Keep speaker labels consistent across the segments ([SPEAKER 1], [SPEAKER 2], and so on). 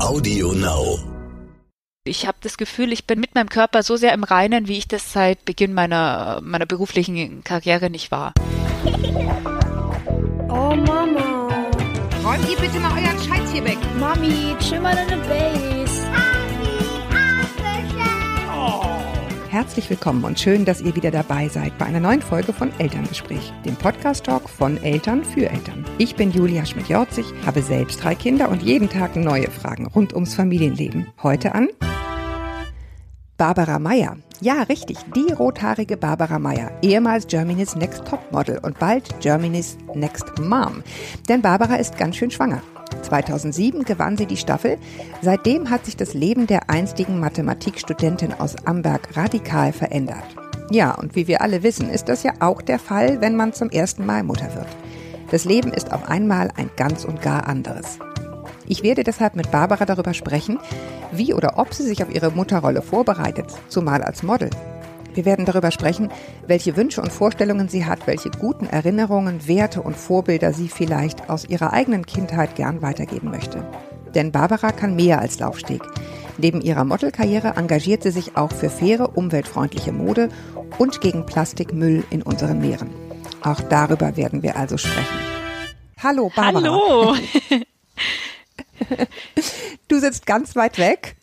[SPEAKER 1] Audio Now.
[SPEAKER 2] Ich habe das Gefühl, ich bin mit meinem Körper so sehr im Reinen, wie ich das seit Beginn meiner, meiner beruflichen Karriere nicht war.
[SPEAKER 3] Oh Mama.
[SPEAKER 4] Räumt ihr bitte mal euren Scheiß hier weg.
[SPEAKER 3] Mami, chill mal deine Base.
[SPEAKER 5] Herzlich willkommen und schön, dass ihr wieder dabei seid bei einer neuen Folge von Elterngespräch, dem Podcast-Talk von Eltern für Eltern. Ich bin Julia Schmidt-Jorzig, habe selbst drei Kinder und jeden Tag neue Fragen rund ums Familienleben. Heute an Barbara Meyer. Ja, richtig, die rothaarige Barbara Meyer, ehemals Germany's Next Topmodel und bald Germany's Next Mom. Denn Barbara ist ganz schön schwanger. 2007 gewann sie die Staffel. Seitdem hat sich das Leben der einstigen Mathematikstudentin aus Amberg radikal verändert. Ja, und wie wir alle wissen, ist das ja auch der Fall, wenn man zum ersten Mal Mutter wird. Das Leben ist auf einmal ein ganz und gar anderes. Ich werde deshalb mit Barbara darüber sprechen, wie oder ob sie sich auf ihre Mutterrolle vorbereitet, zumal als Model. Wir werden darüber sprechen, welche Wünsche und Vorstellungen sie hat, welche guten Erinnerungen, Werte und Vorbilder sie vielleicht aus ihrer eigenen Kindheit gern weitergeben möchte. Denn Barbara kann mehr als Laufsteg. Neben ihrer Modelkarriere engagiert sie sich auch für faire, umweltfreundliche Mode und gegen Plastikmüll in unseren Meeren. Auch darüber werden wir also sprechen. Hallo Barbara.
[SPEAKER 2] Hallo.
[SPEAKER 5] du sitzt ganz weit weg.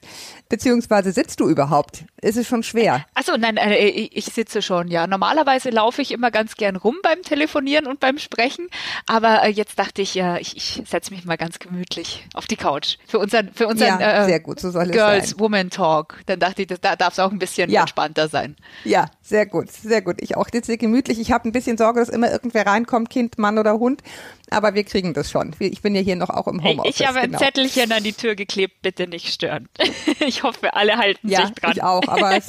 [SPEAKER 5] Beziehungsweise sitzt du überhaupt? Ist es schon schwer?
[SPEAKER 2] Achso, nein, äh, ich sitze schon, ja. Normalerweise laufe ich immer ganz gern rum beim Telefonieren und beim Sprechen, aber äh, jetzt dachte ich, ja, ich, ich setze mich mal ganz gemütlich auf die Couch für unseren, für unseren
[SPEAKER 5] ja,
[SPEAKER 2] äh,
[SPEAKER 5] sehr gut, so soll
[SPEAKER 2] Girls
[SPEAKER 5] es sein.
[SPEAKER 2] Woman Talk. Dann dachte ich, das, da darf es auch ein bisschen
[SPEAKER 5] Ja.
[SPEAKER 2] entspannter sein.
[SPEAKER 5] Ja, sehr gut, sehr gut. Ich auch sitze gemütlich. Ich habe ein bisschen Sorge, dass immer irgendwer reinkommt, Kind, Mann oder Hund, aber wir kriegen das schon. Ich bin ja hier noch auch im Homeoffice.
[SPEAKER 2] ich habe
[SPEAKER 5] genau.
[SPEAKER 2] ein Zettelchen an die Tür geklebt, bitte nicht stören. Ich hoffe, alle halten
[SPEAKER 5] Ja,
[SPEAKER 2] sich dran.
[SPEAKER 5] ich auch, aber es,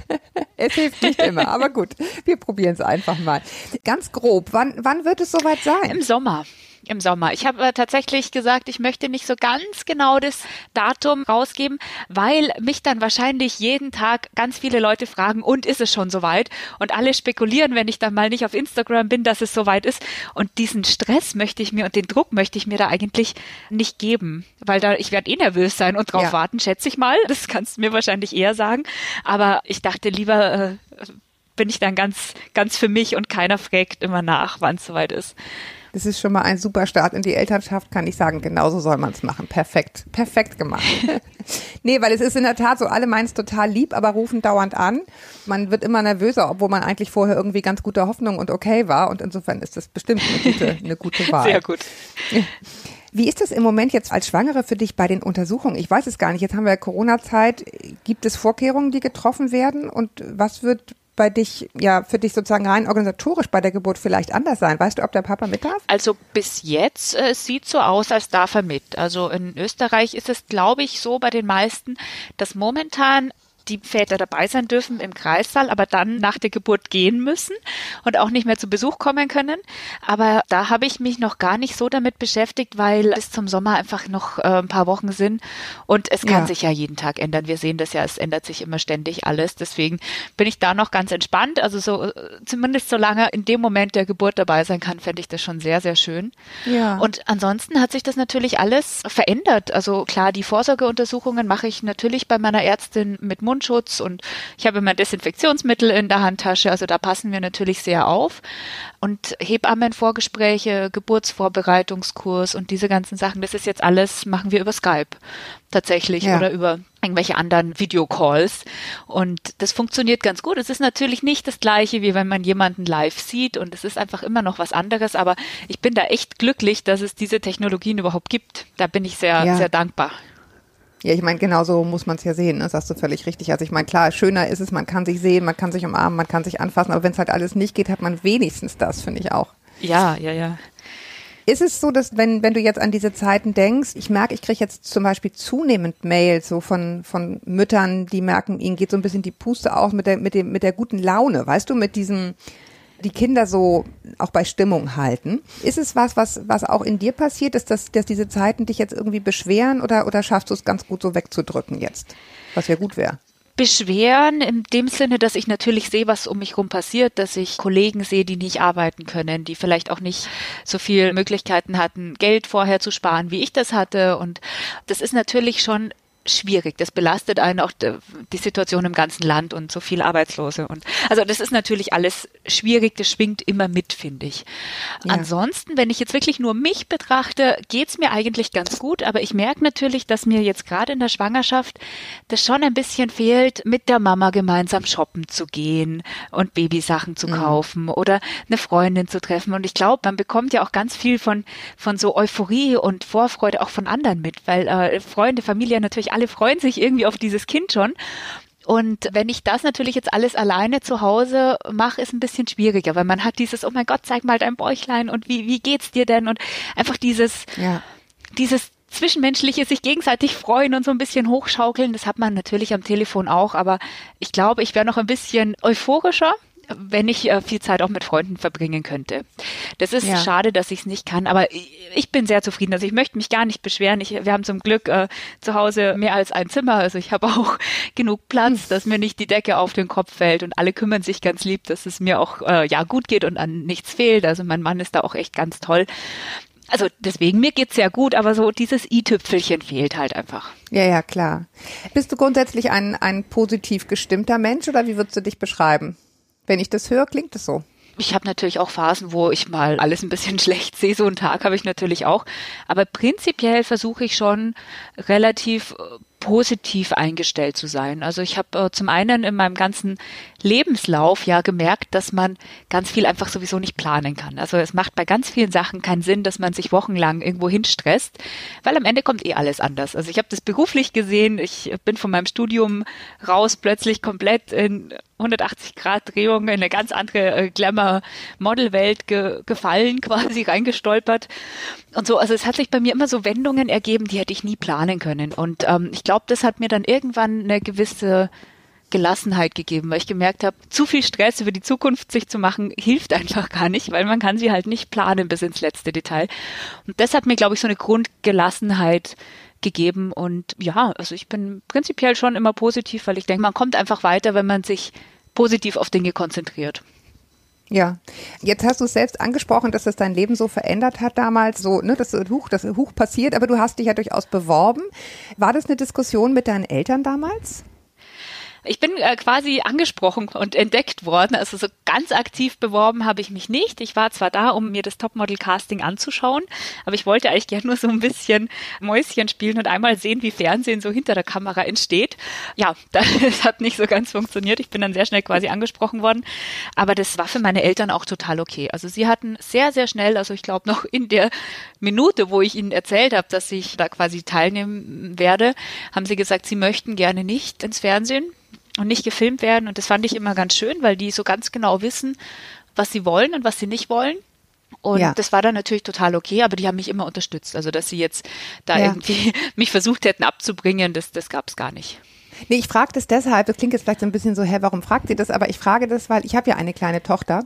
[SPEAKER 5] es hilft nicht immer. Aber gut, wir probieren es einfach mal. Ganz grob, wann, wann wird es soweit sein?
[SPEAKER 2] Im Sommer. Im Sommer. Ich habe tatsächlich gesagt, ich möchte nicht so ganz genau das Datum rausgeben, weil mich dann wahrscheinlich jeden Tag ganz viele Leute fragen, und ist es schon soweit? Und alle spekulieren, wenn ich dann mal nicht auf Instagram bin, dass es soweit ist. Und diesen Stress möchte ich mir und den Druck möchte ich mir da eigentlich nicht geben, weil da ich werde eh nervös sein und drauf
[SPEAKER 5] Ja.
[SPEAKER 2] warten, schätze ich mal. Das kannst du mir wahrscheinlich eher sagen. Aber ich dachte lieber, äh, bin ich dann ganz, ganz für mich und keiner fragt immer nach, wann es soweit ist.
[SPEAKER 5] Das ist schon mal ein super Start in die Elternschaft, kann ich sagen. Genauso soll man es machen. Perfekt. Perfekt gemacht. nee, weil es ist in der Tat so, alle meinen es total lieb, aber rufen dauernd an. Man wird immer nervöser, obwohl man eigentlich vorher irgendwie ganz guter Hoffnung und okay war. Und insofern ist das bestimmt eine gute, eine gute Wahl.
[SPEAKER 2] Sehr gut.
[SPEAKER 5] Wie ist das im Moment jetzt als Schwangere für dich bei den Untersuchungen? Ich weiß es gar nicht. Jetzt haben wir Corona-Zeit. Gibt es Vorkehrungen, die getroffen werden? Und was wird bei dich, ja, für dich sozusagen rein organisatorisch bei der Geburt vielleicht anders sein? Weißt du, ob der Papa mit darf?
[SPEAKER 2] Also bis jetzt äh, sieht so aus, als darf er mit. Also in Österreich ist es, glaube ich, so bei den meisten, dass momentan die Väter dabei sein dürfen im Kreissaal, aber dann nach der Geburt gehen müssen und auch nicht mehr zu Besuch kommen können. Aber da habe ich mich noch gar nicht so damit beschäftigt, weil bis zum Sommer einfach noch äh, ein paar Wochen sind und es kann
[SPEAKER 5] Ja.
[SPEAKER 2] sich ja jeden Tag ändern. Wir sehen das ja, es ändert sich immer ständig alles. Deswegen bin ich da noch ganz entspannt. Also so äh, zumindest solange in dem Moment der Geburt dabei sein kann, fände ich das schon sehr, sehr schön.
[SPEAKER 5] Ja.
[SPEAKER 2] Und ansonsten hat sich das natürlich alles verändert. Also klar, die Vorsorgeuntersuchungen mache ich natürlich bei meiner Ärztin mit Mundschutz und ich habe immer Desinfektionsmittel in der Handtasche. Also da passen wir natürlich sehr auf. Und Hebammenvorgespräche, Geburtsvorbereitungskurs und diese ganzen Sachen, das ist jetzt alles, machen wir über Skype tatsächlich
[SPEAKER 5] Ja.
[SPEAKER 2] oder über irgendwelche anderen Videocalls. Und das funktioniert ganz gut. Es ist natürlich nicht das gleiche, wie wenn man jemanden live sieht und es ist einfach immer noch was anderes, aber ich bin da echt glücklich, dass es diese Technologien überhaupt gibt. Da bin ich sehr,
[SPEAKER 5] Ja.
[SPEAKER 2] sehr dankbar.
[SPEAKER 5] Ja, ich meine, genauso muss man es ja sehen, ne? das sagst du völlig richtig. Also ich meine, klar, schöner ist es, man kann sich sehen, man kann sich umarmen, man kann sich anfassen, aber wenn es halt alles nicht geht, hat man wenigstens das, finde ich auch.
[SPEAKER 2] Ja, ja, ja.
[SPEAKER 5] Ist es so, dass wenn, wenn du jetzt an diese Zeiten denkst, ich merke, ich kriege jetzt zum Beispiel zunehmend Mails so von, von Müttern, die merken, ihnen geht so ein bisschen die Puste aus mit der, mit dem, mit der guten Laune, weißt du, mit diesem, die Kinder so auch bei Stimmung halten. Ist es was, was, was auch in dir passiert, dass, das, dass diese Zeiten dich jetzt irgendwie beschweren oder, oder schaffst du es ganz gut so wegzudrücken jetzt? Was ja gut wäre.
[SPEAKER 2] beschweren in dem Sinne, dass ich natürlich sehe, was um mich herum passiert, dass ich Kollegen sehe, die nicht arbeiten können, die vielleicht auch nicht so viel Möglichkeiten hatten, Geld vorher zu sparen, wie ich das hatte. Und das ist natürlich schon schwierig. Das belastet einen auch die Situation im ganzen Land und so viele Arbeitslose. Und also das ist natürlich alles schwierig. Das schwingt immer mit, finde ich. Ja. Ansonsten, wenn ich jetzt wirklich nur mich betrachte, geht's mir eigentlich ganz gut. Aber ich merke natürlich, dass mir jetzt gerade in der Schwangerschaft das schon ein bisschen fehlt, mit der Mama gemeinsam shoppen zu gehen und Babysachen zu mhm. kaufen oder eine Freundin zu treffen. Und ich glaube, man bekommt ja auch ganz viel von von so Euphorie und Vorfreude auch von anderen mit, weil äh, Freunde, Familie natürlich alle freuen sich irgendwie auf dieses Kind schon. Und wenn ich das natürlich jetzt alles alleine zu Hause mache, ist ein bisschen schwieriger, weil man hat dieses, oh mein Gott, zeig mal dein Bäuchlein und wie, wie geht's dir denn? Und einfach dieses, ja. dieses zwischenmenschliche sich gegenseitig freuen und so ein bisschen hochschaukeln, das hat man natürlich am Telefon auch, aber ich glaube, ich wäre noch ein bisschen euphorischer wenn ich äh, viel Zeit auch mit Freunden verbringen könnte. Das ist ja. schade, dass ich es nicht kann, aber ich bin sehr zufrieden. Also ich möchte mich gar nicht beschweren. Ich, wir haben zum Glück äh, zu Hause mehr als ein Zimmer. Also ich habe auch genug Platz, dass mir nicht die Decke auf den Kopf fällt und alle kümmern sich ganz lieb, dass es mir auch äh, ja gut geht und an nichts fehlt. Also mein Mann ist da auch echt ganz toll. Also deswegen, mir geht's sehr gut, aber so dieses i-Tüpfelchen fehlt halt einfach.
[SPEAKER 5] Ja, ja, klar. Bist du grundsätzlich ein, ein positiv gestimmter Mensch oder wie würdest du dich beschreiben? Wenn ich das höre, klingt es so.
[SPEAKER 2] Ich habe natürlich auch Phasen, wo ich mal alles ein bisschen schlecht sehe. So einen Tag habe ich natürlich auch. Aber prinzipiell versuche ich schon relativ äh, positiv eingestellt zu sein. Also ich habe äh, zum einen in meinem ganzen Lebenslauf ja gemerkt, dass man ganz viel einfach sowieso nicht planen kann. Also es macht bei ganz vielen Sachen keinen Sinn, dass man sich wochenlang irgendwo hinstresst, weil am Ende kommt eh alles anders. Also ich habe das beruflich gesehen, ich bin von meinem Studium raus plötzlich komplett in 180 Grad Drehung in eine ganz andere äh, Glamour-Model-Welt ge gefallen, quasi reingestolpert und so. Also es hat sich bei mir immer so Wendungen ergeben, die hätte ich nie planen können. Und ähm, ich glaube, das hat mir dann irgendwann eine gewisse Gelassenheit gegeben, weil ich gemerkt habe, zu viel Stress über die Zukunft sich zu machen, hilft einfach gar nicht, weil man kann sie halt nicht planen bis ins letzte Detail. Und das hat mir, glaube ich, so eine Grundgelassenheit gegeben. Und ja, also ich bin prinzipiell schon immer positiv, weil ich denke, man kommt einfach weiter, wenn man sich positiv auf Dinge konzentriert.
[SPEAKER 5] Ja, jetzt hast du es selbst angesprochen, dass das dein Leben so verändert hat damals, so, ne, das Huch, das Huch passiert, aber du hast dich ja durchaus beworben. War das eine Diskussion mit deinen Eltern damals?
[SPEAKER 2] Ich bin äh, quasi angesprochen und entdeckt worden. Also so ganz aktiv beworben habe ich mich nicht. Ich war zwar da, um mir das Topmodel-Casting anzuschauen, aber ich wollte eigentlich gerne nur so ein bisschen Mäuschen spielen und einmal sehen, wie Fernsehen so hinter der Kamera entsteht. Ja, das hat nicht so ganz funktioniert. Ich bin dann sehr schnell quasi angesprochen worden. Aber das war für meine Eltern auch total okay. Also sie hatten sehr, sehr schnell, also ich glaube noch in der Minute, wo ich ihnen erzählt habe, dass ich da quasi teilnehmen werde, haben sie gesagt, sie möchten gerne nicht ins Fernsehen und nicht gefilmt werden. Und das fand ich immer ganz schön, weil die so ganz genau wissen, was sie wollen und was sie nicht wollen. Und ja. das war dann natürlich total okay, aber die haben mich immer unterstützt. Also, dass sie jetzt da ja. irgendwie mich versucht hätten abzubringen, das, das gab es gar nicht.
[SPEAKER 5] Nee, ich frage das deshalb, das klingt jetzt vielleicht so ein bisschen so, hä, warum fragt sie das? Aber ich frage das, weil ich habe ja eine kleine Tochter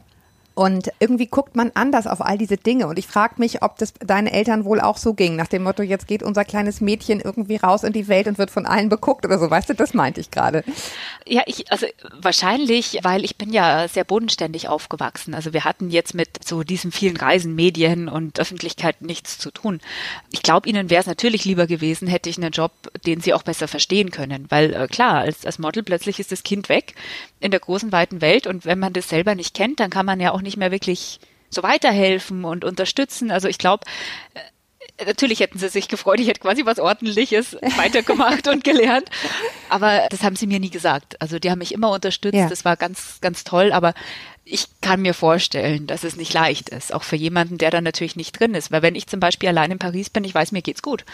[SPEAKER 5] und irgendwie guckt man anders auf all diese Dinge. Und ich frage mich, ob das deinen Eltern wohl auch so ging, nach dem Motto, jetzt geht unser kleines Mädchen irgendwie raus in die Welt und wird von allen beguckt oder so. Weißt du, das meinte ich gerade.
[SPEAKER 2] Ja, ich, also wahrscheinlich, weil ich bin ja sehr bodenständig aufgewachsen. Also wir hatten jetzt mit so diesen vielen Reisen, Medien und Öffentlichkeit nichts zu tun. Ich glaube, ihnen wäre es natürlich lieber gewesen, hätte ich einen Job, den sie auch besser verstehen können. Weil äh, klar, als, als Model plötzlich ist das Kind weg in der großen, weiten Welt und wenn man das selber nicht kennt, dann kann man ja auch nicht mehr wirklich so weiterhelfen und unterstützen. Also ich glaube, äh, natürlich hätten sie sich gefreut, ich hätte quasi was Ordentliches weitergemacht und gelernt. Aber das haben sie mir nie gesagt. Also die haben mich immer unterstützt. Ja. Das war ganz, ganz toll. Aber ich kann mir vorstellen, dass es nicht leicht ist, auch für jemanden, der da natürlich nicht drin ist. Weil wenn ich zum Beispiel allein in Paris bin, ich weiß, mir geht's gut.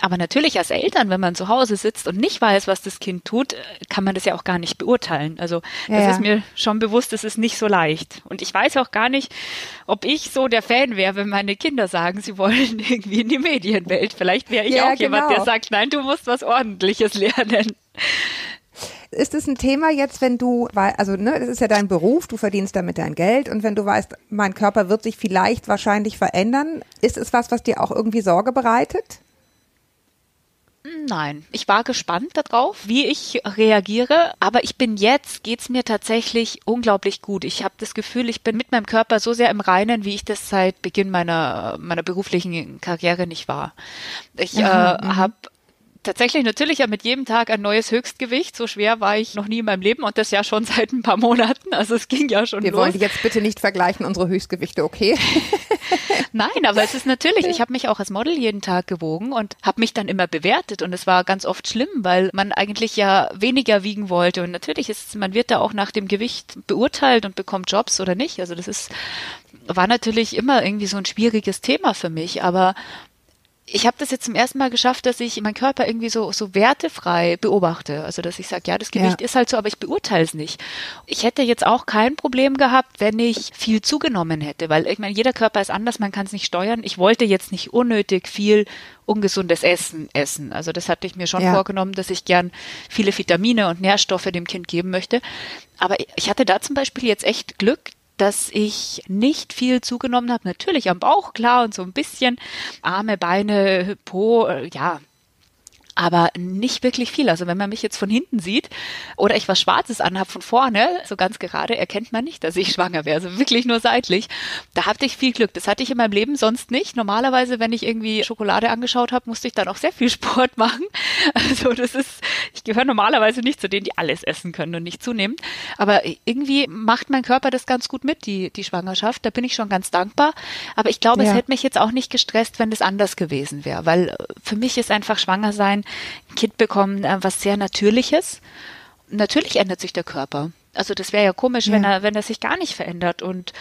[SPEAKER 2] Aber natürlich als Eltern, wenn man zu Hause sitzt und nicht weiß, was das Kind tut, kann man das ja auch gar nicht beurteilen. Also das ja, ist mir schon bewusst, es ist nicht so leicht. Und ich weiß auch gar nicht, ob ich so der Fan wäre, wenn meine Kinder sagen, sie wollen irgendwie in die Medienwelt. Vielleicht wäre ich ja, auch genau. jemand, der sagt, nein, du musst was Ordentliches lernen.
[SPEAKER 5] Ist es ein Thema jetzt, wenn du, also ne, das ist ja dein Beruf, du verdienst damit dein Geld und wenn du weißt, mein Körper wird sich vielleicht wahrscheinlich verändern, ist es was, was dir auch irgendwie Sorge bereitet?
[SPEAKER 2] Nein, ich war gespannt darauf, wie ich reagiere, aber ich bin jetzt, geht's mir tatsächlich unglaublich gut. Ich habe das Gefühl, ich bin mit meinem Körper so sehr im Reinen, wie ich das seit Beginn meiner, meiner beruflichen Karriere nicht war. Ich mhm, äh, habe tatsächlich natürlich ja mit jedem Tag ein neues Höchstgewicht. So schwer war ich noch nie in meinem Leben und das ja schon seit ein paar Monaten. Also es ging ja schon
[SPEAKER 5] Wir
[SPEAKER 2] los.
[SPEAKER 5] wollen jetzt bitte nicht vergleichen, unsere Höchstgewichte, okay?
[SPEAKER 2] Nein, aber es ist natürlich, ich habe mich auch als Model jeden Tag gewogen und habe mich dann immer bewertet und es war ganz oft schlimm, weil man eigentlich ja weniger wiegen wollte und natürlich ist man wird da auch nach dem Gewicht beurteilt und bekommt Jobs oder nicht. Also das ist war natürlich immer irgendwie so ein schwieriges Thema für mich, aber ich habe das jetzt zum ersten Mal geschafft, dass ich meinen Körper irgendwie so, so wertefrei beobachte. Also dass ich sage, ja, das Gewicht ja. ist halt so, aber ich beurteile es nicht. Ich hätte jetzt auch kein Problem gehabt, wenn ich viel zugenommen hätte, weil ich meine, jeder Körper ist anders, man kann es nicht steuern. Ich wollte jetzt nicht unnötig viel ungesundes Essen essen. Also das hatte ich mir schon ja. vorgenommen, dass ich gern viele Vitamine und Nährstoffe dem Kind geben möchte. Aber ich hatte da zum Beispiel jetzt echt Glück, dass ich nicht viel zugenommen habe. Natürlich am Bauch, klar, und so ein bisschen Arme, Beine, Po, äh, ja, aber nicht wirklich viel. Also wenn man mich jetzt von hinten sieht oder ich was Schwarzes anhabe von vorne, so ganz gerade, erkennt man nicht, dass ich schwanger wäre. Also wirklich nur seitlich. Da hatte ich viel Glück. Das hatte ich in meinem Leben sonst nicht. Normalerweise, wenn ich irgendwie Schokolade angeschaut habe, musste ich dann auch sehr viel Sport machen. Also das ist, ich gehöre normalerweise nicht zu denen, die alles essen können und nicht zunehmen. Aber irgendwie macht mein Körper das ganz gut mit, die, die Schwangerschaft. Da bin ich schon ganz dankbar. Aber ich glaube, ja. es hätte mich jetzt auch nicht gestresst, wenn das anders gewesen wäre. Weil für mich ist einfach schwanger sein ein Kind bekommen, äh, was sehr Natürliches. Natürlich ändert sich der Körper. Also das wäre ja komisch, ja. wenn er, wenn er sich gar nicht verändert. Und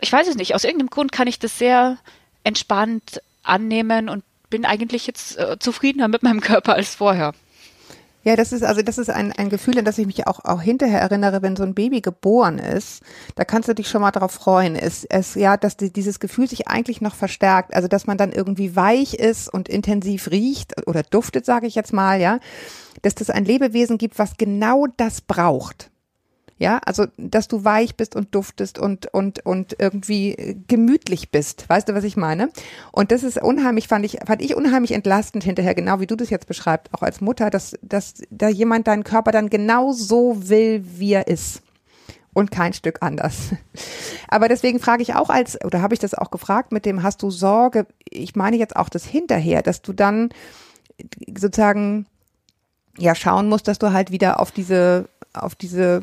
[SPEAKER 2] ich weiß es nicht, aus irgendeinem Grund kann ich das sehr entspannt annehmen und bin eigentlich jetzt äh, zufriedener mit meinem Körper als vorher.
[SPEAKER 5] Ja, das ist also das ist ein, ein Gefühl, an das ich mich auch, auch hinterher erinnere, wenn so ein Baby geboren ist. Da kannst du dich schon mal darauf freuen. Es, es ja, dass die, dieses Gefühl sich eigentlich noch verstärkt. Also dass man dann irgendwie weich ist und intensiv riecht oder duftet, sage ich jetzt mal, ja, dass das ein Lebewesen gibt, was genau das braucht. Ja, also, dass du weich bist und duftest und, und, und irgendwie gemütlich bist. Weißt du, was ich meine? Und das ist unheimlich, fand ich, fand ich unheimlich entlastend hinterher, genau wie du das jetzt beschreibst, auch als Mutter, dass, dass da jemand deinen Körper dann genau so will, wie er ist. Und kein Stück anders. Aber deswegen frage ich auch als, oder habe ich das auch gefragt mit dem, hast du Sorge, ich meine jetzt auch das hinterher, dass du dann sozusagen ja schauen musst, dass du halt wieder auf diese auf diese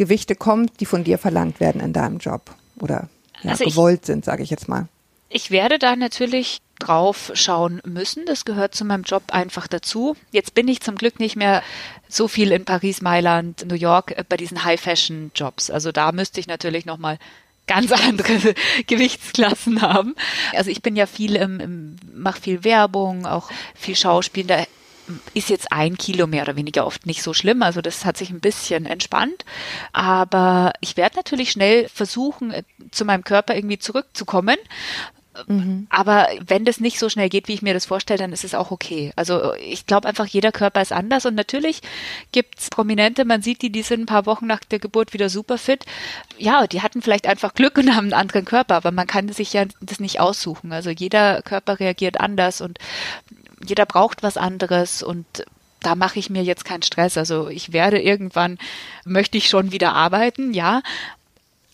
[SPEAKER 5] Gewichte kommt, die von dir verlangt werden in deinem Job oder ja, also gewollt ich, sind, sage ich jetzt mal.
[SPEAKER 2] Ich werde da natürlich drauf schauen müssen. Das gehört zu meinem Job einfach dazu. Jetzt bin ich zum Glück nicht mehr so viel in Paris, Mailand, New York äh, bei diesen High-Fashion-Jobs. Also da müsste ich natürlich nochmal ganz andere Gewichtsklassen haben. Also ich bin ja viel im, im mache viel Werbung, auch viel Schauspiel. Da ist jetzt ein Kilo mehr oder weniger oft nicht so schlimm. Also das hat sich ein bisschen entspannt. Aber ich werde natürlich schnell versuchen, äh, zu meinem Körper irgendwie zurückzukommen. Mhm. Aber wenn das nicht so schnell geht, wie ich mir das vorstelle, dann ist es auch okay. Also ich glaube einfach, jeder Körper ist anders und natürlich gibt's Prominente, man sieht die, die sind ein paar Wochen nach der Geburt wieder super fit. Ja, die hatten vielleicht einfach Glück und haben einen anderen Körper, aber man kann sich ja das nicht aussuchen. Also jeder Körper reagiert anders und jeder braucht was anderes und da mache ich mir jetzt keinen Stress. Also ich werde irgendwann, möchte ich schon wieder arbeiten, ja.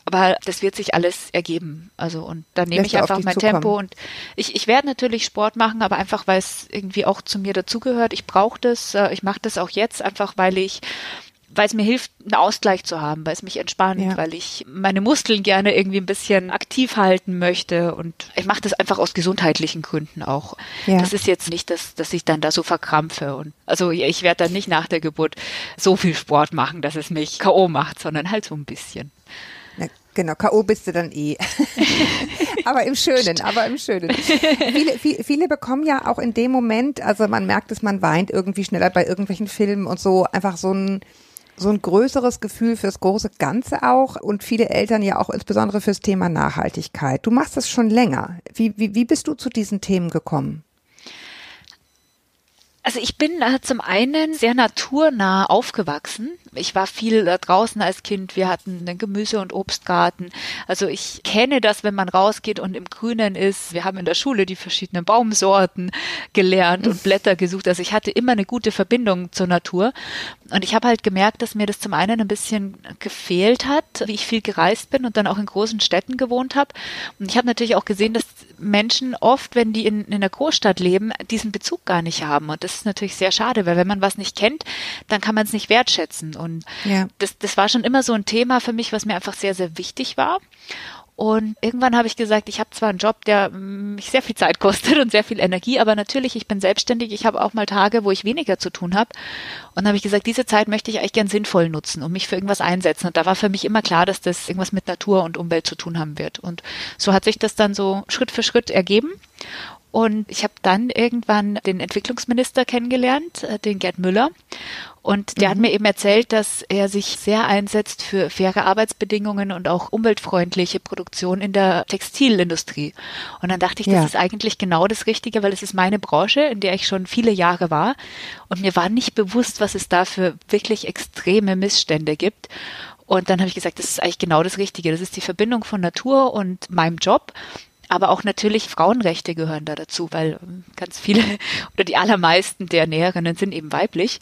[SPEAKER 2] Aber das wird sich alles ergeben. Also und dann nehme ich einfach mein zukommen. Tempo und ich, ich werde natürlich Sport machen, aber einfach, weil es irgendwie auch zu mir dazugehört. Ich brauche das, äh, ich mache das auch jetzt, einfach weil ich weil es mir hilft, einen Ausgleich zu haben, weil es mich entspannt, ja. weil ich meine Muskeln gerne irgendwie ein bisschen aktiv halten möchte und ich mache das einfach aus gesundheitlichen Gründen auch. Ja. Das ist jetzt nicht, dass, dass ich dann da so verkrampfe und also ich werde dann nicht nach der Geburt so viel Sport machen, dass es mich K.O. macht, sondern halt so ein bisschen.
[SPEAKER 5] Genau, K.O. bist du dann eh. aber im Schönen, aber im Schönen. Viele, viele, viele bekommen ja auch in dem Moment, also man merkt es, man weint irgendwie schneller bei irgendwelchen Filmen und so, einfach so ein so ein größeres Gefühl fürs große Ganze auch und viele Eltern ja auch insbesondere fürs Thema Nachhaltigkeit. Du machst das schon länger. Wie, wie, wie bist du zu diesen Themen gekommen?
[SPEAKER 2] Also ich bin zum einen sehr naturnah aufgewachsen. Ich war viel äh, draußen als Kind. Wir hatten einen Gemüse- und Obstgarten. Also ich kenne das, wenn man rausgeht und im Grünen ist. Wir haben in der Schule die verschiedenen Baumsorten gelernt und Blätter gesucht. Also ich hatte immer eine gute Verbindung zur Natur. Und ich habe halt gemerkt, dass mir das zum einen ein bisschen gefehlt hat, wie ich viel gereist bin und dann auch in großen Städten gewohnt habe. Und ich habe natürlich auch gesehen, dass Menschen oft, wenn die in, in einer Großstadt leben, diesen Bezug gar nicht haben. Und das ist natürlich sehr schade, weil wenn man was nicht kennt, dann kann man es nicht wertschätzen. Und
[SPEAKER 5] Ja.
[SPEAKER 2] das, das war schon immer so ein Thema für mich, was mir einfach sehr, sehr wichtig war. Und irgendwann habe ich gesagt, ich habe zwar einen Job, der mich sehr viel Zeit kostet und sehr viel Energie, aber natürlich, ich bin selbstständig, ich habe auch mal Tage, wo ich weniger zu tun habe. Und habe ich gesagt, diese Zeit möchte ich eigentlich gern sinnvoll nutzen und mich für irgendwas einsetzen. Und da war für mich immer klar, dass das irgendwas mit Natur und Umwelt zu tun haben wird. Und so hat sich das dann so Schritt für Schritt ergeben. Und ich habe dann irgendwann den Entwicklungsminister kennengelernt, äh, den Gerd Müller. Und der hat mir eben erzählt, dass er sich sehr einsetzt für faire Arbeitsbedingungen und auch umweltfreundliche Produktion in der Textilindustrie. Und dann dachte ich, das
[SPEAKER 5] Ja.
[SPEAKER 2] ist eigentlich genau das Richtige, weil es ist meine Branche, in der ich schon viele Jahre war. Und mir war nicht bewusst, was es da für wirklich extreme Missstände gibt. Und dann habe ich gesagt, das ist eigentlich genau das Richtige. Das ist die Verbindung von Natur und meinem Job. Aber auch natürlich Frauenrechte gehören da dazu, weil ähm, ganz viele oder die allermeisten der Näherinnen sind eben weiblich.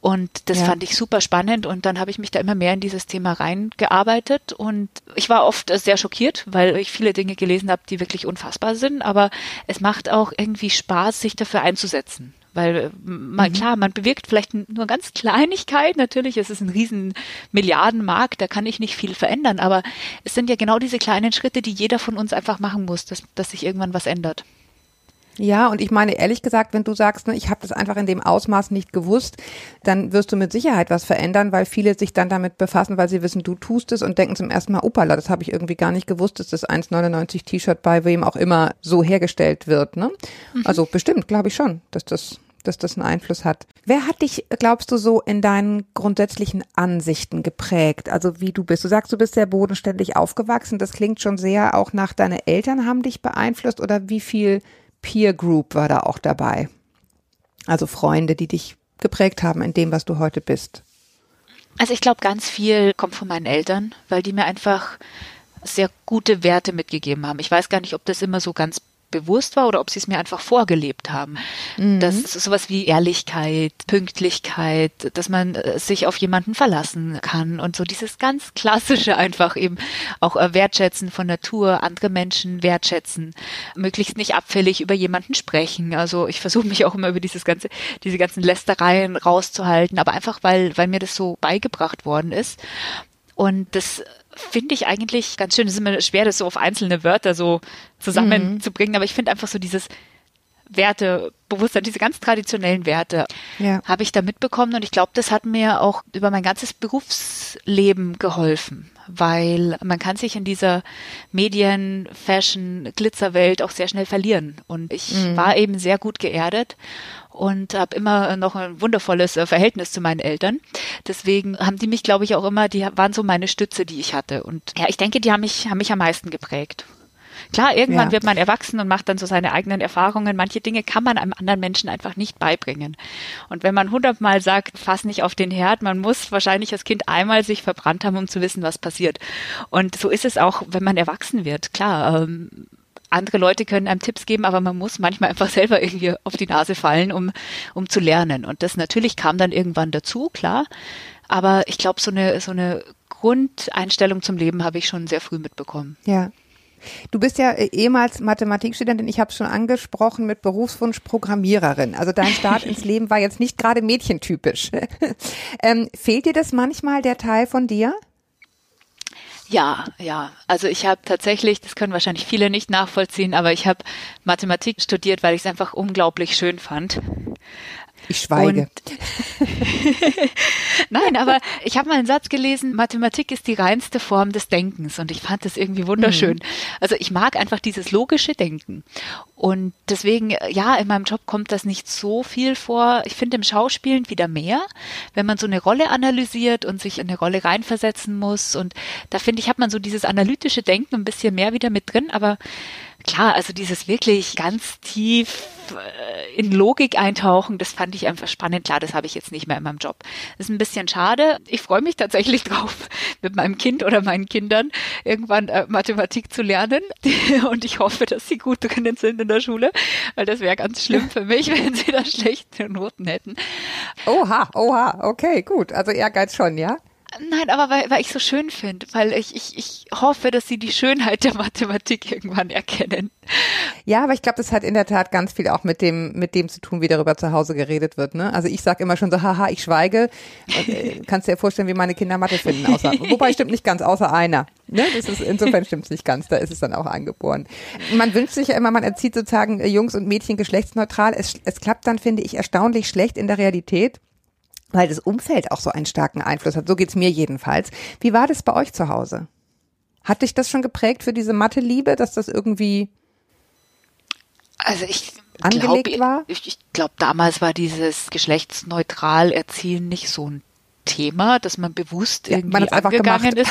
[SPEAKER 2] Und das
[SPEAKER 5] Ja.
[SPEAKER 2] fand ich super spannend und dann habe ich mich da immer mehr in dieses Thema reingearbeitet und ich war oft äh, sehr schockiert, weil ich viele Dinge gelesen habe, die wirklich unfassbar sind, aber es macht auch irgendwie Spaß, sich dafür einzusetzen. Weil äh, mal klar, man bewirkt vielleicht nur ganz Kleinigkeit. Natürlich, es ist ein riesen Milliardenmarkt, da kann ich nicht viel verändern. Aber es sind ja genau diese kleinen Schritte, die jeder von uns einfach machen muss, dass, dass sich irgendwann was ändert.
[SPEAKER 5] Ja, und ich meine ehrlich gesagt, wenn du sagst, ne, ich habe das einfach in dem Ausmaß nicht gewusst, dann wirst du mit Sicherheit was verändern, weil viele sich dann damit befassen, weil sie wissen, du tust es und denken zum ersten Mal, opala, das habe ich irgendwie gar nicht gewusst, dass das 1,99 T-Shirt bei wem auch immer so hergestellt wird. Ne? Also bestimmt, glaube ich schon, dass das dass das einen Einfluss hat. Wer hat dich, glaubst du, so in deinen grundsätzlichen Ansichten geprägt? Also wie du bist. Du sagst, du bist sehr bodenständig aufgewachsen. Das klingt schon sehr auch nach deine Eltern haben dich beeinflusst oder wie viel Peer Group war da auch dabei? Also Freunde, die dich geprägt haben in dem, was du heute bist.
[SPEAKER 2] Also ich glaube, ganz viel kommt von meinen Eltern, weil die mir einfach sehr gute Werte mitgegeben haben. Ich weiß gar nicht, ob das immer so ganz bewusst war oder ob sie es mir einfach vorgelebt haben. Das ist sowas wie Ehrlichkeit, Pünktlichkeit, dass man äh, sich auf jemanden verlassen kann und so dieses ganz klassische einfach eben auch äh, wertschätzen von Natur, andere Menschen wertschätzen, möglichst nicht abfällig über jemanden sprechen. Also ich versuche mich auch immer über dieses ganze, diese ganzen Lästereien rauszuhalten, aber einfach weil, weil mir das so beigebracht worden ist. Und das finde ich eigentlich ganz schön. Es ist immer schwer, das so auf einzelne Wörter so zusammenzubringen, aber ich finde einfach so dieses Wertebewusstsein, diese ganz traditionellen Werte
[SPEAKER 5] Ja.
[SPEAKER 2] habe ich da mitbekommen und ich glaube, das hat mir auch über mein ganzes Berufsleben geholfen, weil man kann sich in dieser Medien, Fashion, Glitzerwelt auch sehr schnell verlieren und ich war eben sehr gut geerdet und habe immer noch ein wundervolles äh, Verhältnis zu meinen Eltern. Deswegen haben die mich, glaube ich, auch immer, die waren so meine Stütze, die ich hatte. Und ja, ich denke, die haben mich, haben mich am meisten geprägt. Klar, irgendwann
[SPEAKER 5] Ja.
[SPEAKER 2] wird man erwachsen und macht dann so seine eigenen Erfahrungen. Manche Dinge kann man einem anderen Menschen einfach nicht beibringen. Und wenn man hundertmal sagt, fass nicht auf den Herd, man muss wahrscheinlich als Kind einmal sich verbrannt haben, um zu wissen, was passiert. Und so ist es auch, wenn man erwachsen wird. Klar, ähm, andere Leute können einem Tipps geben, aber man muss manchmal einfach selber irgendwie auf die Nase fallen, um, um zu lernen. Und das natürlich kam dann irgendwann dazu, klar. Aber ich glaube, so eine, so eine Grundeinstellung zum Leben habe ich schon sehr früh mitbekommen.
[SPEAKER 5] Ja. Du bist ja äh, ehemals Mathematikstudentin, ich habe es schon angesprochen, mit Berufswunsch Programmiererin. Also dein Start ins Leben war jetzt nicht gerade mädchentypisch. ähm, fehlt dir das manchmal, der Teil von dir?
[SPEAKER 2] Ja, ja. Also ich habe tatsächlich, das können wahrscheinlich viele nicht nachvollziehen, aber ich habe Mathematik studiert, weil ich es einfach unglaublich schön fand.
[SPEAKER 5] Ich schweige.
[SPEAKER 2] Nein, aber ich habe mal einen Satz gelesen, Mathematik ist die reinste Form des Denkens und ich fand das irgendwie wunderschön. Also ich mag einfach dieses logische Denken. Und deswegen, ja, in meinem Job kommt das nicht so viel vor. Ich finde im Schauspielen wieder mehr, wenn man so eine Rolle analysiert und sich in eine Rolle reinversetzen muss. Und da finde ich, hat man so dieses analytische Denken ein bisschen mehr wieder mit drin, aber klar, also dieses wirklich ganz tief äh, in Logik eintauchen, das fand ich einfach spannend. Klar, das habe ich jetzt nicht mehr in meinem Job. Das ist ein bisschen schade. Ich freue mich tatsächlich drauf, mit meinem Kind oder meinen Kindern irgendwann äh, Mathematik zu lernen. Und ich hoffe, dass sie gut drinnen sind in der Schule, weil das wäre ganz schlimm für mich, wenn sie da schlechte Noten hätten.
[SPEAKER 5] Oha, oha, okay, gut. Also Ehrgeiz schon, ja?
[SPEAKER 2] Nein, aber weil, weil ich so schön finde, weil ich, ich, ich hoffe, dass sie die Schönheit der Mathematik irgendwann erkennen.
[SPEAKER 5] Ja, aber ich glaube, das hat in der Tat ganz viel auch mit dem, mit dem zu tun, wie darüber zu Hause geredet wird. Ne? Also ich sage immer schon so, haha, ich schweige. Und, äh, kannst dir ja vorstellen, wie meine Kinder Mathe finden. Außer, wobei stimmt nicht ganz, außer einer. Ne? Das ist, insofern stimmt es nicht ganz, da ist es dann auch angeboren. Man wünscht sich ja immer, man erzieht sozusagen Jungs und Mädchen geschlechtsneutral. Es, es klappt dann, finde ich, erstaunlich schlecht in der Realität weil das Umfeld auch so einen starken Einfluss hat. So geht's mir jedenfalls. Wie war das bei euch zu Hause? Hat dich das schon geprägt für diese Mathe-Liebe, dass das irgendwie
[SPEAKER 2] also ich
[SPEAKER 5] angelegt
[SPEAKER 2] glaub,
[SPEAKER 5] war?
[SPEAKER 2] Ich, ich glaube, damals war dieses geschlechtsneutral Erziehen nicht so ein Thema, dass man bewusst
[SPEAKER 5] Ja,
[SPEAKER 2] irgendwie
[SPEAKER 5] man hat's einfach
[SPEAKER 2] angegangen
[SPEAKER 5] gemacht.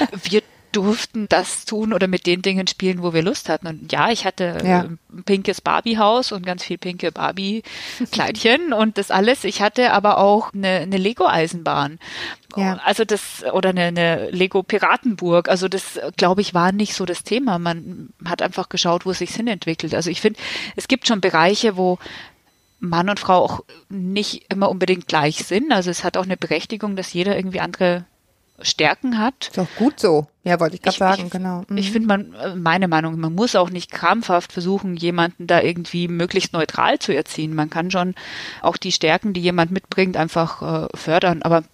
[SPEAKER 2] ist. Wir durften das tun oder mit den Dingen spielen, wo wir Lust hatten. Und ja, ich hatte
[SPEAKER 5] Ja.
[SPEAKER 2] äh, ein pinkes Barbie-Haus und ganz viel pinke Barbie-Kleidchen und das alles. Ich hatte aber auch eine, eine Lego-Eisenbahn.
[SPEAKER 5] Ja.
[SPEAKER 2] Also das, oder eine, eine Lego-Piratenburg. Also das, glaube ich, war nicht so das Thema. Man hat einfach geschaut, wo es sich hinentwickelt. Also ich finde, es gibt schon Bereiche, wo Mann und Frau auch nicht immer unbedingt gleich sind. Also es hat auch eine Berechtigung, dass jeder irgendwie andere Stärken hat.
[SPEAKER 5] Ist doch gut so. Ja, wollte ich gerade sagen,
[SPEAKER 2] ich-
[SPEAKER 5] genau. Mhm.
[SPEAKER 2] Ich finde, man, äh, meine Meinung, man muss auch nicht krampfhaft versuchen, jemanden da irgendwie möglichst neutral zu erziehen. Man kann schon auch die Stärken, die jemand mitbringt, einfach äh, fördern. Aber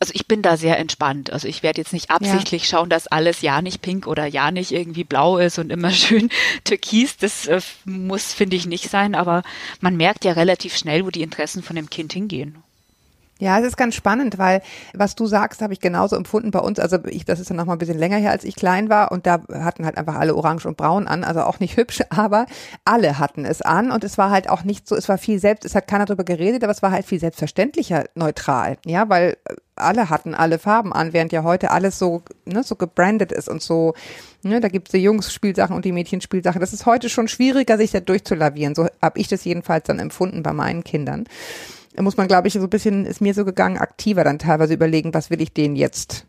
[SPEAKER 2] also ich bin da sehr entspannt. Also ich werde jetzt nicht absichtlich schauen, dass alles ja nicht pink oder ja nicht irgendwie blau ist und immer schön türkis. Das äh, muss, finde ich, nicht sein. Aber man merkt ja relativ schnell, wo die Interessen von dem Kind hingehen.
[SPEAKER 5] Ja, es ist ganz spannend, weil was du sagst, habe ich genauso empfunden bei uns. Also ich, das ist dann noch mal ein bisschen länger her, als ich klein war und da hatten halt einfach alle orange und braun an, also auch nicht hübsch, aber alle hatten es an und es war halt auch nicht so, es war viel selbst, es hat keiner drüber geredet, aber es war halt viel selbstverständlicher neutral, ja, weil äh, alle hatten alle Farben an, während ja heute alles so, ne, so gebrandet ist und so, ne, da gibt's die Jungs Spielsachen und die Mädchen Spielsachen. Das ist heute schon schwieriger, sich da durchzulavieren. So habe ich das jedenfalls dann empfunden bei meinen Kindern da muss man, glaube ich, so ein bisschen, ist mir so gegangen, aktiver dann teilweise überlegen, was will ich denen jetzt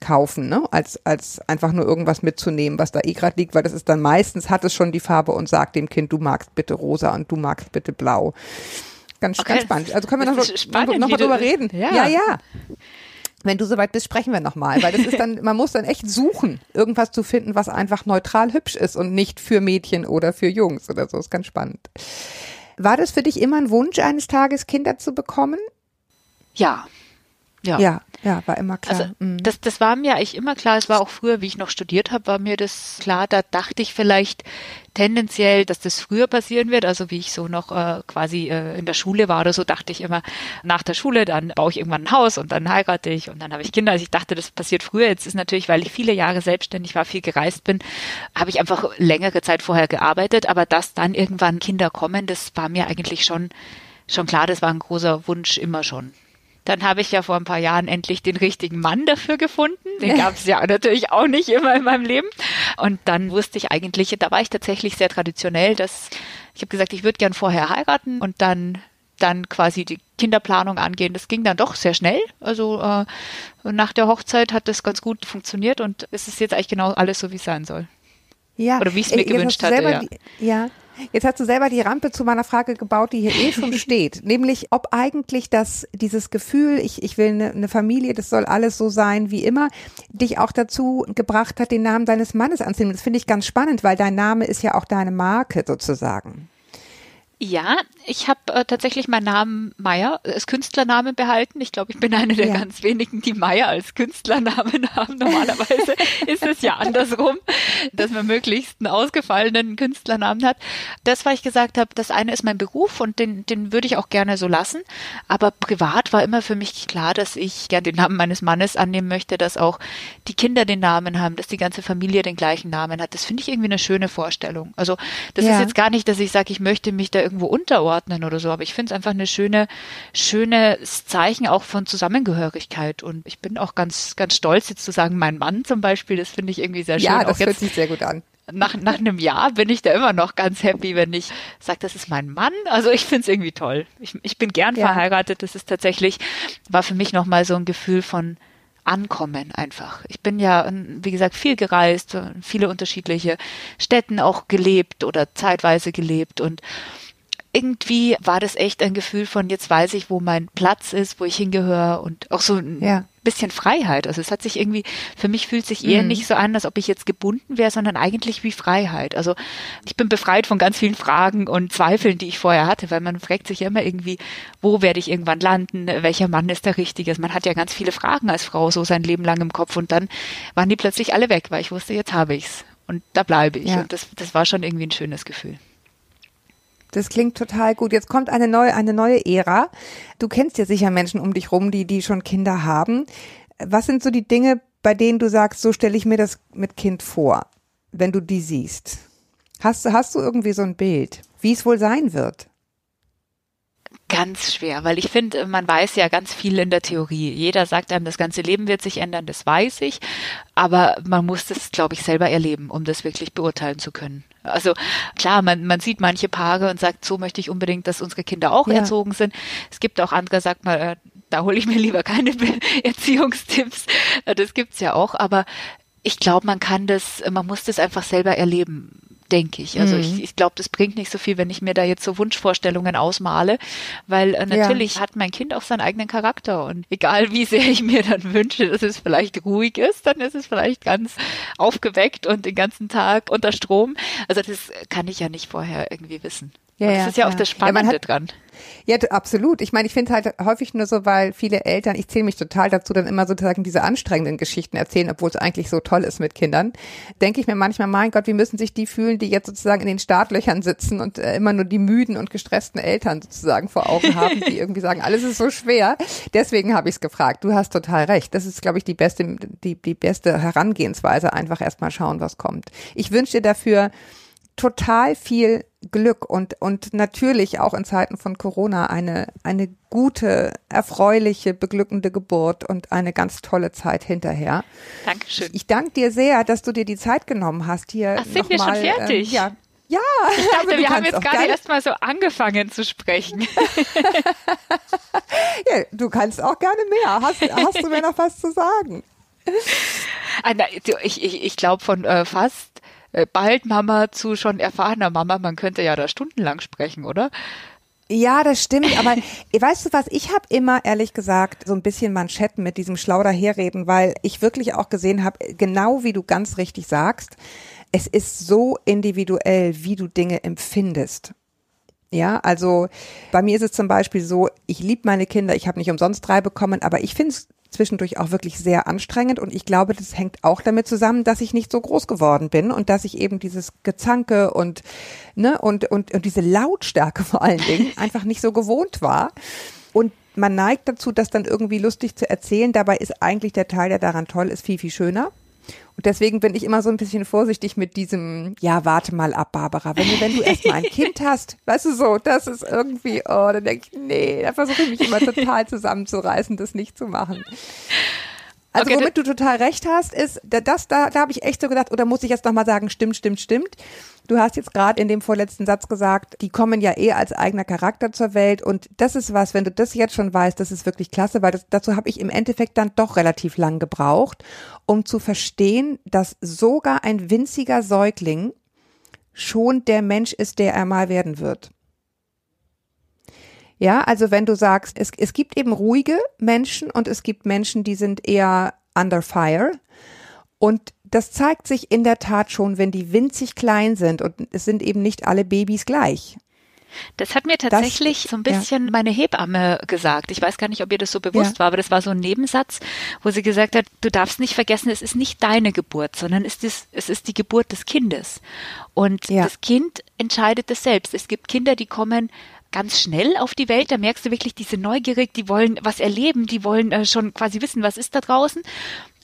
[SPEAKER 5] kaufen, ne? Als, als einfach nur irgendwas mitzunehmen, was da eh gerade liegt, weil das ist dann meistens hat es schon die Farbe und sagt dem Kind, du magst bitte rosa und du magst bitte blau. Ganz,
[SPEAKER 2] Okay,
[SPEAKER 5] ganz spannend. Also können wir noch,
[SPEAKER 2] spannend,
[SPEAKER 5] noch mal drüber reden.
[SPEAKER 2] Ja.
[SPEAKER 5] ja. ja. Wenn du soweit bist, sprechen wir nochmal, weil das ist dann, man muss dann echt suchen, irgendwas zu finden, was einfach neutral hübsch ist und nicht für Mädchen oder für Jungs oder so. Ist ganz spannend. War das für dich immer ein Wunsch, eines Tages Kinder zu bekommen?
[SPEAKER 2] Ja. Ja.
[SPEAKER 5] Ja, ja, war immer klar.
[SPEAKER 2] Also
[SPEAKER 5] Mhm.
[SPEAKER 2] das, das war mir eigentlich immer klar. Es war auch früher, wie ich noch studiert habe, war mir das klar. Da dachte ich vielleicht tendenziell, dass das früher passieren wird. Also wie ich so noch äh, quasi äh, in der Schule war oder so, dachte ich immer, nach der Schule, dann baue ich irgendwann ein Haus und dann heirate ich und dann habe ich Kinder. Also ich dachte, das passiert früher. Jetzt ist natürlich, weil ich viele Jahre selbstständig war, viel gereist bin, habe ich einfach längere Zeit vorher gearbeitet. Aber dass dann irgendwann Kinder kommen, das war mir eigentlich schon, schon klar. Das war ein großer Wunsch immer schon. Dann habe ich ja vor ein paar Jahren endlich den richtigen Mann dafür gefunden. Den gab es ja natürlich auch nicht immer in meinem Leben. Und dann wusste ich eigentlich, da war ich tatsächlich sehr traditionell, dass ich habe gesagt, ich würde gern vorher heiraten und dann dann quasi die Kinderplanung angehen. Das ging dann doch sehr schnell. Also äh, nach der Hochzeit hat das ganz gut funktioniert und es ist jetzt eigentlich genau alles so, wie es sein soll.
[SPEAKER 5] ja.
[SPEAKER 2] oder wie ich's mir
[SPEAKER 5] Äh,
[SPEAKER 2] gewünscht hatte,
[SPEAKER 5] selber Die, ja. Jetzt hast du selber die Rampe zu meiner Frage gebaut, die hier eh schon steht. Nämlich, ob eigentlich das, dieses Gefühl, ich, ich will eine, eine Familie, das soll alles so sein wie immer, dich auch dazu gebracht hat, den Namen deines Mannes anzunehmen. Das finde ich ganz spannend, weil dein Name ist ja auch deine Marke sozusagen.
[SPEAKER 2] Ja, ich habe äh, tatsächlich meinen Namen Meier als Künstlernamen behalten. Ich glaube, ich bin eine der
[SPEAKER 5] Ja.
[SPEAKER 2] ganz wenigen, die Meier als Künstlernamen haben. Normalerweise ist es ja andersrum, dass man möglichst einen ausgefallenen Künstlernamen hat. Das, weil ich gesagt habe, das eine ist mein Beruf und den, den würde ich auch gerne so lassen. Aber privat war immer für mich klar, dass ich gerne den Namen meines Mannes annehmen möchte, dass auch die Kinder den Namen haben, dass die ganze Familie den gleichen Namen hat. Das finde ich irgendwie eine schöne Vorstellung. Also das
[SPEAKER 5] Ja.
[SPEAKER 2] ist jetzt gar nicht, dass ich sage, ich möchte mich da irgendwo unterordnen oder so, aber ich finde es einfach eine schöne, schönes Zeichen auch von Zusammengehörigkeit. Und ich bin auch ganz, ganz stolz, jetzt zu sagen, mein Mann zum Beispiel, das finde ich irgendwie sehr schön.
[SPEAKER 5] Ja, das hört sich sehr gut an.
[SPEAKER 2] nach, nach einem Jahr bin ich da immer noch ganz happy, wenn ich sage, das ist mein Mann. Also ich finde es irgendwie toll. Ich, ich bin gern
[SPEAKER 5] Ja.
[SPEAKER 2] verheiratet. Das ist tatsächlich, war für mich nochmal so ein Gefühl von Ankommen einfach. Ich bin ja, wie gesagt, viel gereist, in viele unterschiedliche Städten auch gelebt oder zeitweise gelebt und irgendwie war das echt ein Gefühl von, jetzt weiß ich, wo mein Platz ist, wo ich hingehöre und auch so ein
[SPEAKER 5] Ja.
[SPEAKER 2] bisschen Freiheit. Also es hat sich irgendwie, für mich fühlt sich eher
[SPEAKER 5] Mhm.
[SPEAKER 2] nicht so an, als ob ich jetzt gebunden wäre, sondern eigentlich wie Freiheit. Also ich bin befreit von ganz vielen Fragen und Zweifeln, die ich vorher hatte, weil man fragt sich ja immer irgendwie, wo werde ich irgendwann landen, welcher Mann ist der Richtige? Also Man hat ja ganz viele Fragen als Frau so sein Leben lang im Kopf und dann waren die plötzlich alle weg, weil ich wusste, jetzt habe ich's und da bleibe ich.
[SPEAKER 5] Ja.
[SPEAKER 2] Und das, das war schon irgendwie ein schönes Gefühl.
[SPEAKER 5] Das klingt total gut. Jetzt kommt eine neue, eine neue Ära. Du kennst ja sicher Menschen um dich rum, die, die schon Kinder haben. Was sind so die Dinge, bei denen du sagst, so stelle ich mir das mit Kind vor, wenn du die siehst? Hast, hast du irgendwie so ein Bild, wie es wohl sein wird?
[SPEAKER 2] Ganz schwer, weil ich finde, man weiß ja ganz viel in der Theorie. Jeder sagt einem, das ganze Leben wird sich ändern, das weiß ich. Aber man muss das, glaube ich, selber erleben, um das wirklich beurteilen zu können. Also klar, man, man sieht manche Paare und sagt, so möchte ich unbedingt, dass unsere Kinder auch
[SPEAKER 5] Ja.
[SPEAKER 2] erzogen sind. Es gibt auch andere, sagt mal, äh, da hole ich mir lieber keine Erziehungstipps. Äh, Das gibt's ja auch. Aber ich glaube, man kann das, man muss das einfach selber erleben denke ich. Also ich, ich glaube, das bringt nicht so viel, wenn ich mir da jetzt so Wunschvorstellungen ausmale, weil äh, natürlich hat mein Kind auch seinen eigenen Charakter und egal wie sehr ich mir dann wünsche, dass es vielleicht ruhig ist, dann ist es vielleicht ganz aufgeweckt und den ganzen Tag unter Strom. Also das kann ich ja nicht vorher irgendwie wissen.
[SPEAKER 5] Ja,
[SPEAKER 2] und das
[SPEAKER 5] ja,
[SPEAKER 2] ist ja auch das
[SPEAKER 5] Ja, man
[SPEAKER 2] Spannende
[SPEAKER 5] hat-
[SPEAKER 2] dran.
[SPEAKER 5] Ja, absolut. Ich meine, ich finde halt häufig nur so, weil viele Eltern, ich zähle mich total dazu, dann immer sozusagen diese anstrengenden Geschichten erzählen, obwohl es eigentlich so toll ist mit Kindern, denke ich mir manchmal, mein Gott, wie müssen sich die fühlen, die jetzt sozusagen in den Startlöchern sitzen und äh, immer nur die müden und gestressten Eltern sozusagen vor Augen haben, die irgendwie sagen, alles ist so schwer. Deswegen habe ich es gefragt. Du hast total recht. Das ist, glaube ich, die beste, die, die beste Herangehensweise. Einfach erstmal schauen, was kommt. Ich wünsche dir dafür total viel Glück und, und natürlich auch in Zeiten von Corona eine, eine gute, erfreuliche, beglückende Geburt und eine ganz tolle Zeit hinterher.
[SPEAKER 2] Dankeschön.
[SPEAKER 5] Ich danke dir sehr, dass du dir die Zeit genommen hast, hier
[SPEAKER 2] Ach, sind wir
[SPEAKER 5] nochmal,
[SPEAKER 2] schon fertig?
[SPEAKER 5] Ähm, ja, ja,
[SPEAKER 2] Ich dachte, wir haben jetzt gerade erst mal so angefangen zu sprechen.
[SPEAKER 5] ja, du kannst auch gerne mehr. Hast, hast du mir noch was zu sagen?
[SPEAKER 2] Ah, Ich, ich, ich glaube von äh, fast bald Mama zu schon erfahrener Mama, man könnte ja da stundenlang sprechen, oder?
[SPEAKER 5] Ja, das stimmt, aber weißt du was, ich habe immer ehrlich gesagt so ein bisschen Manschetten mit diesem schlau daherreden, weil ich wirklich auch gesehen habe, genau wie du ganz richtig sagst, es ist so individuell, wie du Dinge empfindest. Ja, also bei mir ist es zum Beispiel so, ich liebe meine Kinder, ich habe nicht umsonst drei bekommen, aber ich finde es zwischendurch auch wirklich sehr anstrengend und ich glaube, das hängt auch damit zusammen, dass ich nicht so groß geworden bin und dass ich eben dieses Gezanke und ne und und, und diese Lautstärke vor allen Dingen einfach nicht so gewohnt war und man neigt dazu, das dann irgendwie lustig zu erzählen. Dabei ist eigentlich der Teil, der daran toll ist, viel viel schöner. Und deswegen bin ich immer so ein bisschen vorsichtig mit diesem, ja, warte mal ab, Barbara. Wenn du, wenn du erstmal ein Kind hast, weißt du so, das ist irgendwie, oh, dann denke ich, nee, da versuche ich mich immer total zusammenzureißen, das nicht zu machen. Also
[SPEAKER 2] Okay,
[SPEAKER 5] womit du total recht hast, ist, da- das, da, da habe ich echt so gedacht, oder muss ich jetzt nochmal sagen, stimmt, stimmt, stimmt. Du hast jetzt gerade in dem vorletzten Satz gesagt, die kommen ja eh als eigener Charakter zur Welt und das ist was, wenn du das jetzt schon weißt, das ist wirklich klasse, weil das, dazu habe ich im Endeffekt dann doch relativ lang gebraucht, um zu verstehen, dass sogar ein winziger Säugling schon der Mensch ist, der er mal werden wird. Ja, also wenn du sagst, es, es gibt eben ruhige Menschen und es gibt Menschen, die sind eher under fire. Und das zeigt sich in der Tat schon, wenn die winzig klein sind und es sind eben nicht alle Babys gleich.
[SPEAKER 2] Das hat mir tatsächlich so ein
[SPEAKER 5] ja.
[SPEAKER 2] bisschen meine Hebamme gesagt. Ich weiß gar nicht, ob ihr das so bewusst
[SPEAKER 5] Ja.
[SPEAKER 2] war, aber das war so ein Nebensatz, wo sie gesagt hat, du darfst nicht vergessen, es ist nicht deine Geburt, sondern es ist, es ist die Geburt des Kindes. Und
[SPEAKER 5] Ja.
[SPEAKER 2] das Kind entscheidet es selbst. Es gibt Kinder, die kommen ganz schnell auf die Welt, da merkst du wirklich diese Neugierig, die wollen was erleben, die wollen äh, schon quasi wissen, was ist da draußen.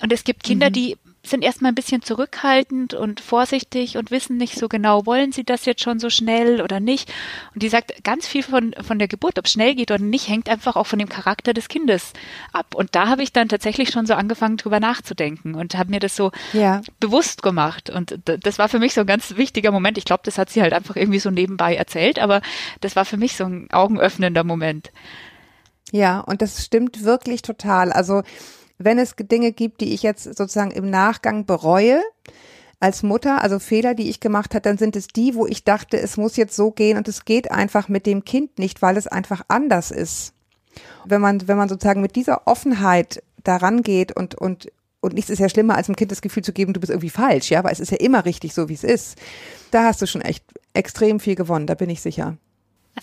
[SPEAKER 2] Und es gibt Kinder, die sind erstmal ein bisschen zurückhaltend und vorsichtig und wissen nicht so genau, wollen sie das jetzt schon so schnell oder nicht. Und die sagt, ganz viel von, von der Geburt, ob es schnell geht oder nicht, hängt einfach auch von dem Charakter des Kindes ab. Und da habe ich dann tatsächlich schon so angefangen, drüber nachzudenken und habe mir das so
[SPEAKER 5] Ja.
[SPEAKER 2] bewusst gemacht. Und das war für mich so ein ganz wichtiger Moment. Ich glaube, das hat sie halt einfach irgendwie so nebenbei erzählt, aber das war für mich so ein augenöffnender Moment.
[SPEAKER 5] Ja, und das stimmt wirklich total. Also wenn es Dinge gibt, die ich jetzt sozusagen im Nachgang bereue, als Mutter, also Fehler, die ich gemacht habe, dann sind es die, wo ich dachte, es muss jetzt so gehen und es geht einfach mit dem Kind nicht, weil es einfach anders ist. Wenn man, wenn man sozusagen mit dieser Offenheit daran geht und, und, und nichts ist ja schlimmer, als dem Kind das Gefühl zu geben, du bist irgendwie falsch, ja, weil es ist ja immer richtig so, wie es ist. Da hast du schon echt extrem viel gewonnen, da bin ich sicher.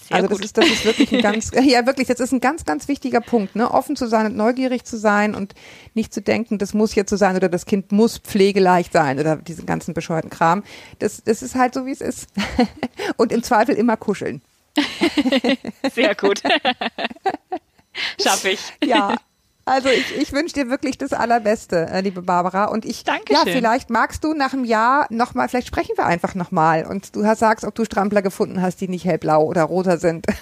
[SPEAKER 2] Sehr
[SPEAKER 5] also
[SPEAKER 2] gut.
[SPEAKER 5] das ist, das ist wirklich ein ganz, ja wirklich, das ist ein ganz, ganz wichtiger Punkt, ne? Offen zu sein und neugierig zu sein und nicht zu denken, das muss jetzt so sein oder das Kind muss pflegeleicht sein oder diesen ganzen bescheuerten Kram. Das, das ist halt so, wie es ist. Und im Zweifel immer kuscheln.
[SPEAKER 2] Sehr gut. Schaffe ich.
[SPEAKER 5] Ja. Also ich, ich wünsche dir wirklich das Allerbeste, äh, liebe Barbara. Und ich,
[SPEAKER 2] Dankeschön.
[SPEAKER 5] ja, vielleicht magst du nach einem Jahr nochmal, vielleicht sprechen wir einfach nochmal und du hast, sagst, ob du Strampler gefunden hast, die nicht hellblau oder roter sind.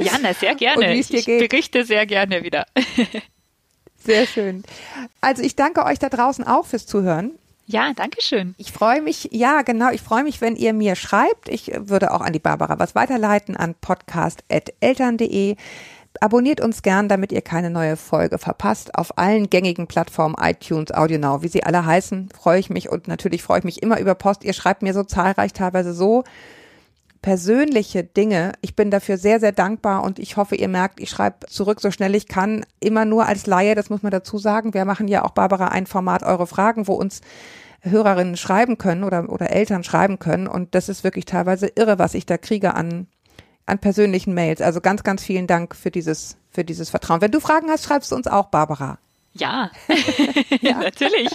[SPEAKER 2] Ja, na, sehr gerne. Ich
[SPEAKER 5] geht.
[SPEAKER 2] berichte sehr gerne wieder.
[SPEAKER 5] Sehr schön. Also ich danke euch da draußen auch fürs Zuhören.
[SPEAKER 2] Ja, danke schön.
[SPEAKER 5] Ich freue mich, ja genau, ich freue mich, wenn ihr mir schreibt. Ich würde auch an die Barbara was weiterleiten an podcast.eltern.de. Abonniert uns gern, damit ihr keine neue Folge verpasst. Auf allen gängigen Plattformen, iTunes, AudioNow, wie sie alle heißen, freue ich mich und natürlich freue ich mich immer über Post. Ihr schreibt mir so zahlreich, teilweise so persönliche Dinge. Ich bin dafür sehr, sehr dankbar und ich hoffe, ihr merkt, ich schreibe zurück so schnell ich kann. Immer nur als Laie, das muss man dazu sagen. Wir machen ja auch, Barbara, ein Format Eure Fragen, wo uns Hörerinnen schreiben können oder, oder Eltern schreiben können. Und das ist wirklich teilweise irre, was ich da kriege an, an persönlichen Mails. Also ganz, ganz vielen Dank für dieses, für dieses Vertrauen. Wenn du Fragen hast, schreibst du uns auch, Barbara.
[SPEAKER 2] Ja, natürlich.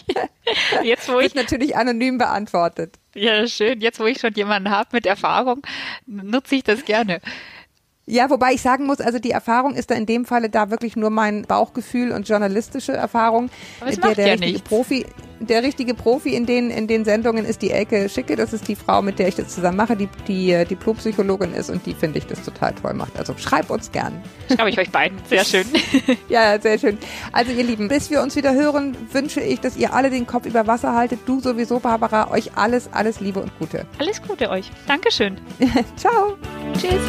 [SPEAKER 2] Jetzt, wo ich,
[SPEAKER 5] natürlich anonym beantwortet.
[SPEAKER 2] ja, schön, jetzt, wo ich schon jemanden habe mit Erfahrung, nutze ich das gerne.
[SPEAKER 5] Ja, wobei ich sagen muss, also die Erfahrung ist da in dem Falle da wirklich nur mein Bauchgefühl und journalistische Erfahrung.
[SPEAKER 2] Aber es
[SPEAKER 5] der,
[SPEAKER 2] macht
[SPEAKER 5] der
[SPEAKER 2] ja
[SPEAKER 5] richtige
[SPEAKER 2] nichts.
[SPEAKER 5] Profi, der richtige Profi in den in den Sendungen ist die Elke Schicke. Das ist die Frau, mit der ich das zusammen mache, die die äh, Diplompsychologin ist und die finde ich das total toll macht. Also schreib uns gern.
[SPEAKER 2] Schreibe ich euch beiden. Sehr schön.
[SPEAKER 5] Ja, sehr schön. Also ihr Lieben, bis wir uns wieder hören, wünsche ich, dass ihr alle den Kopf über Wasser haltet. Du sowieso, Barbara. Euch alles, alles Liebe und Gute.
[SPEAKER 2] Alles Gute euch. Dankeschön.
[SPEAKER 5] Ciao.
[SPEAKER 2] Tschüss.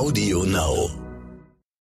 [SPEAKER 1] Audio Now.